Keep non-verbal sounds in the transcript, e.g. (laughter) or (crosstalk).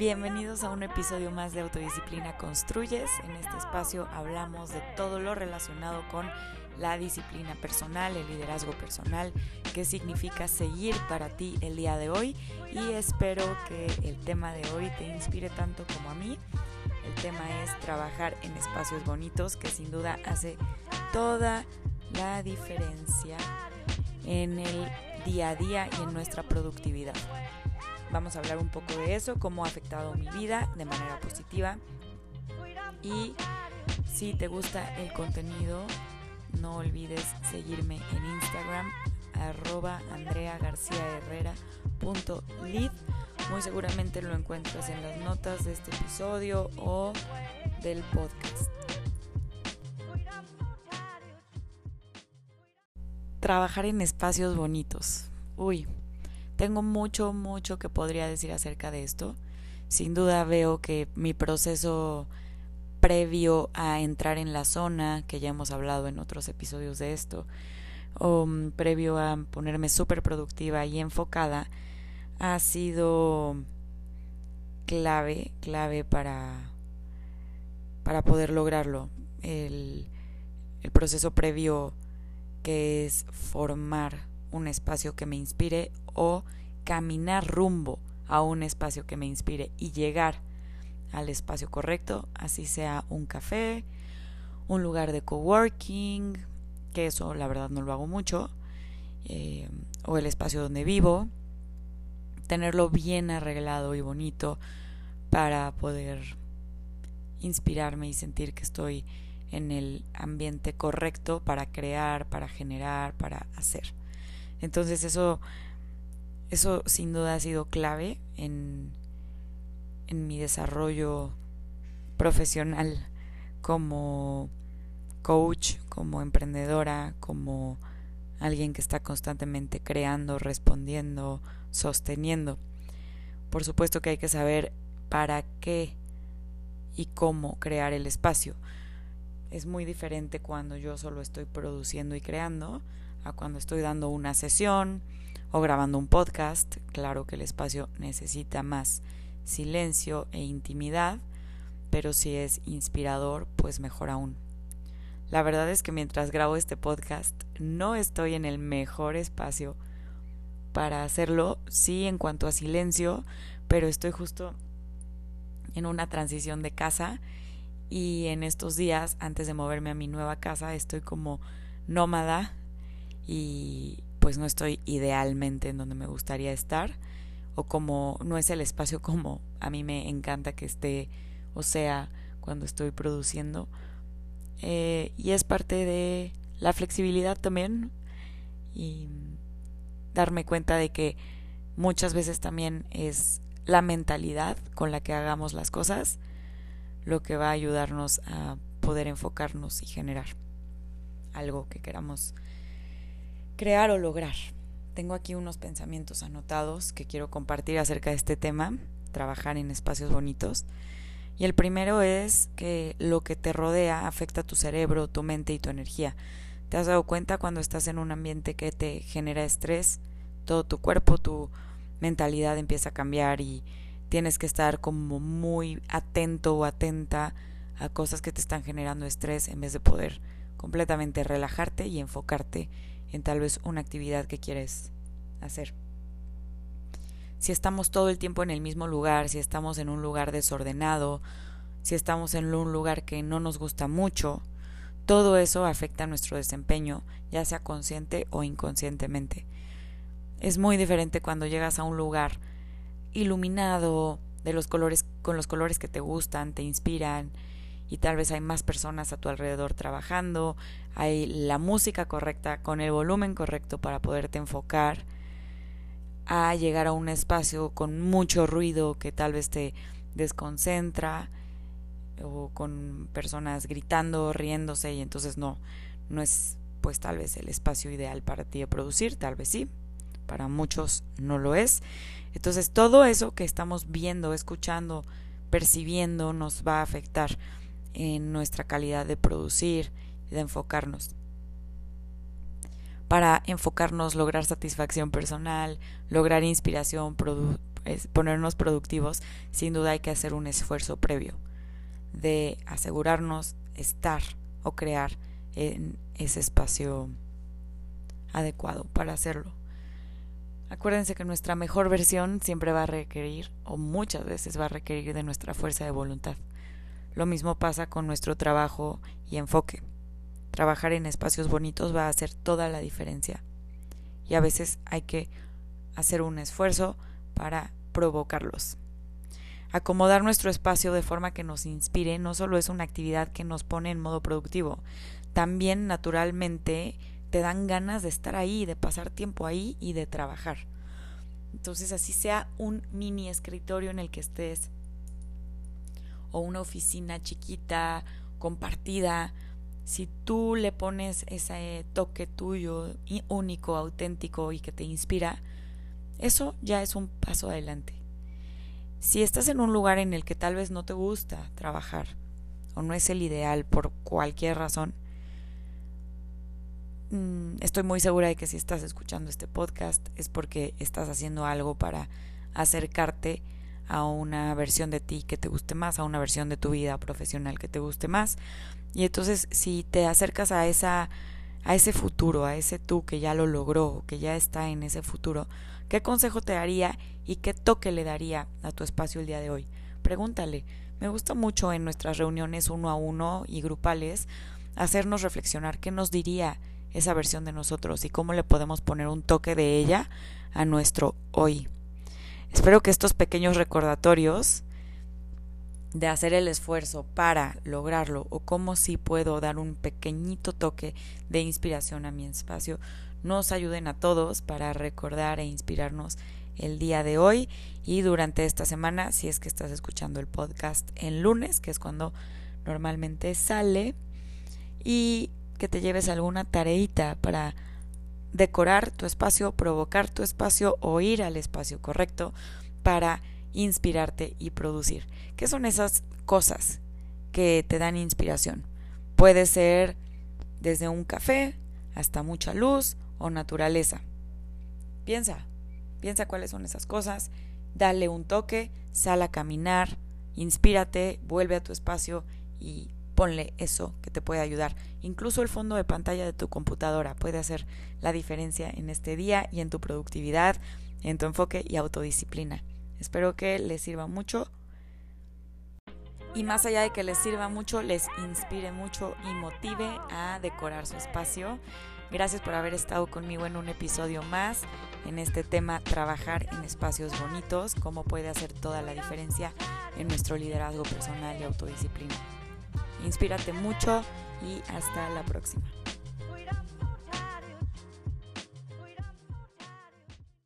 Bienvenidos a un episodio más de Autodisciplina Construyes. En este espacio hablamos de todo lo relacionado con la disciplina personal, el liderazgo personal, qué significa seguir para ti el día de hoy y espero que el tema de hoy te inspire tanto como a mí. El tema es trabajar en espacios bonitos que sin duda hace toda la diferencia en el día a día y en nuestra productividad. Vamos a hablar un poco de eso, cómo ha afectado mi vida de manera positiva. Y si te gusta el contenido, no olvides seguirme en Instagram, arroba andreagarciaherrera.lid. Muy seguramente lo encuentras en las notas de este episodio o del podcast. Trabajar en espacios bonitos. Uy, tengo mucho, mucho que podría decir acerca de esto. Sin duda veo que mi proceso previo a entrar en la zona, que ya hemos hablado en otros episodios de esto, o mm, previo a ponerme súper productiva y enfocada, ha sido clave, clave para, para poder lograrlo. El, el proceso previo que es formar un espacio que me inspire o caminar rumbo a un espacio que me inspire y llegar al espacio correcto, así sea un café, un lugar de coworking, que eso la verdad no lo hago mucho, eh, o el espacio donde vivo, tenerlo bien arreglado y bonito para poder inspirarme y sentir que estoy en el ambiente correcto para crear, para generar, para hacer. Entonces eso, eso sin duda ha sido clave en, en mi desarrollo profesional como coach, como emprendedora, como alguien que está constantemente creando, respondiendo, sosteniendo. Por supuesto que hay que saber para qué y cómo crear el espacio. Es muy diferente cuando yo solo estoy produciendo y creando a cuando estoy dando una sesión o grabando un podcast. Claro que el espacio necesita más silencio e intimidad, pero si es inspirador, pues mejor aún. La verdad es que mientras grabo este podcast no estoy en el mejor espacio para hacerlo, sí en cuanto a silencio, pero estoy justo en una transición de casa y en estos días, antes de moverme a mi nueva casa, estoy como nómada y pues no estoy idealmente en donde me gustaría estar o como no es el espacio (laughs) como a mí me encanta que esté o sea cuando estoy produciendo eh, y es parte de la flexibilidad también y darme cuenta de que muchas veces también es la mentalidad con la que hagamos las cosas lo que va a ayudarnos a poder enfocarnos y generar algo que queramos crear o lograr. Tengo aquí unos pensamientos anotados que quiero compartir acerca de este tema, trabajar en espacios bonitos. Y el primero es que lo que te rodea afecta tu cerebro, tu mente y tu energía. ¿Te has dado cuenta cuando estás en un ambiente que te genera estrés? Todo tu cuerpo, tu mentalidad empieza a cambiar y tienes que estar como muy atento o atenta a cosas que te están generando estrés en vez de poder completamente relajarte y enfocarte en tal vez una actividad que quieres hacer. Si estamos todo el tiempo en el mismo lugar, si estamos en un lugar desordenado, si estamos en un lugar que no nos gusta mucho, todo eso afecta nuestro desempeño, ya sea consciente o inconscientemente. Es muy diferente cuando llegas a un lugar iluminado, de los colores con los colores que te gustan, te inspiran, y tal vez hay más personas a tu alrededor trabajando, hay la música correcta con el volumen correcto para poderte enfocar a llegar a un espacio con mucho ruido que tal vez te desconcentra o con personas gritando, riéndose y entonces no, no es pues tal vez el espacio ideal para ti de producir, tal vez sí, para muchos no lo es. Entonces todo eso que estamos viendo, escuchando, percibiendo nos va a afectar en nuestra calidad de producir y de enfocarnos. Para enfocarnos, lograr satisfacción personal, lograr inspiración, ponernos productivos, sin duda hay que hacer un esfuerzo previo de asegurarnos estar o crear en ese espacio adecuado para hacerlo. Acuérdense que nuestra mejor versión siempre va a requerir, o muchas veces va a requerir de nuestra fuerza de voluntad. Lo mismo pasa con nuestro trabajo y enfoque. Trabajar en espacios bonitos va a hacer toda la diferencia. Y a veces hay que hacer un esfuerzo para provocarlos. Acomodar nuestro espacio de forma que nos inspire no solo es una actividad que nos pone en modo productivo, también naturalmente te dan ganas de estar ahí, de pasar tiempo ahí y de trabajar. Entonces así sea un mini escritorio en el que estés o una oficina chiquita, compartida, si tú le pones ese toque tuyo, único, auténtico y que te inspira, eso ya es un paso adelante. Si estás en un lugar en el que tal vez no te gusta trabajar o no es el ideal por cualquier razón, Mm, estoy muy segura de que si estás escuchando este podcast es porque estás haciendo algo para acercarte a una versión de ti que te guste más, a una versión de tu vida profesional que te guste más. Y entonces si te acercas a esa a ese futuro, a ese tú que ya lo logró, que ya está en ese futuro, ¿qué consejo te daría y qué toque le daría a tu espacio el día de hoy? Pregúntale. Me gusta mucho en nuestras reuniones uno a uno y grupales hacernos reflexionar qué nos diría esa versión de nosotros y cómo le podemos poner un toque de ella a nuestro hoy. Espero que estos pequeños recordatorios de hacer el esfuerzo para lograrlo o cómo si puedo dar un pequeñito toque de inspiración a mi espacio nos ayuden a todos para recordar e inspirarnos el día de hoy y durante esta semana si es que estás escuchando el podcast en lunes que es cuando normalmente sale y que te lleves alguna tareita para decorar tu espacio, provocar tu espacio o ir al espacio correcto para inspirarte y producir. ¿Qué son esas cosas que te dan inspiración? Puede ser desde un café hasta mucha luz o naturaleza. Piensa, piensa cuáles son esas cosas, dale un toque, sal a caminar, inspírate, vuelve a tu espacio y ponle eso que te puede ayudar. Incluso el fondo de pantalla de tu computadora puede hacer la diferencia en este día y en tu productividad, en tu enfoque y autodisciplina. Espero que les sirva mucho. Y más allá de que les sirva mucho, les inspire mucho y motive a decorar su espacio. Gracias por haber estado conmigo en un episodio más en este tema trabajar en espacios bonitos, cómo puede hacer toda la diferencia en nuestro liderazgo personal y autodisciplina. Inspírate mucho y hasta la próxima.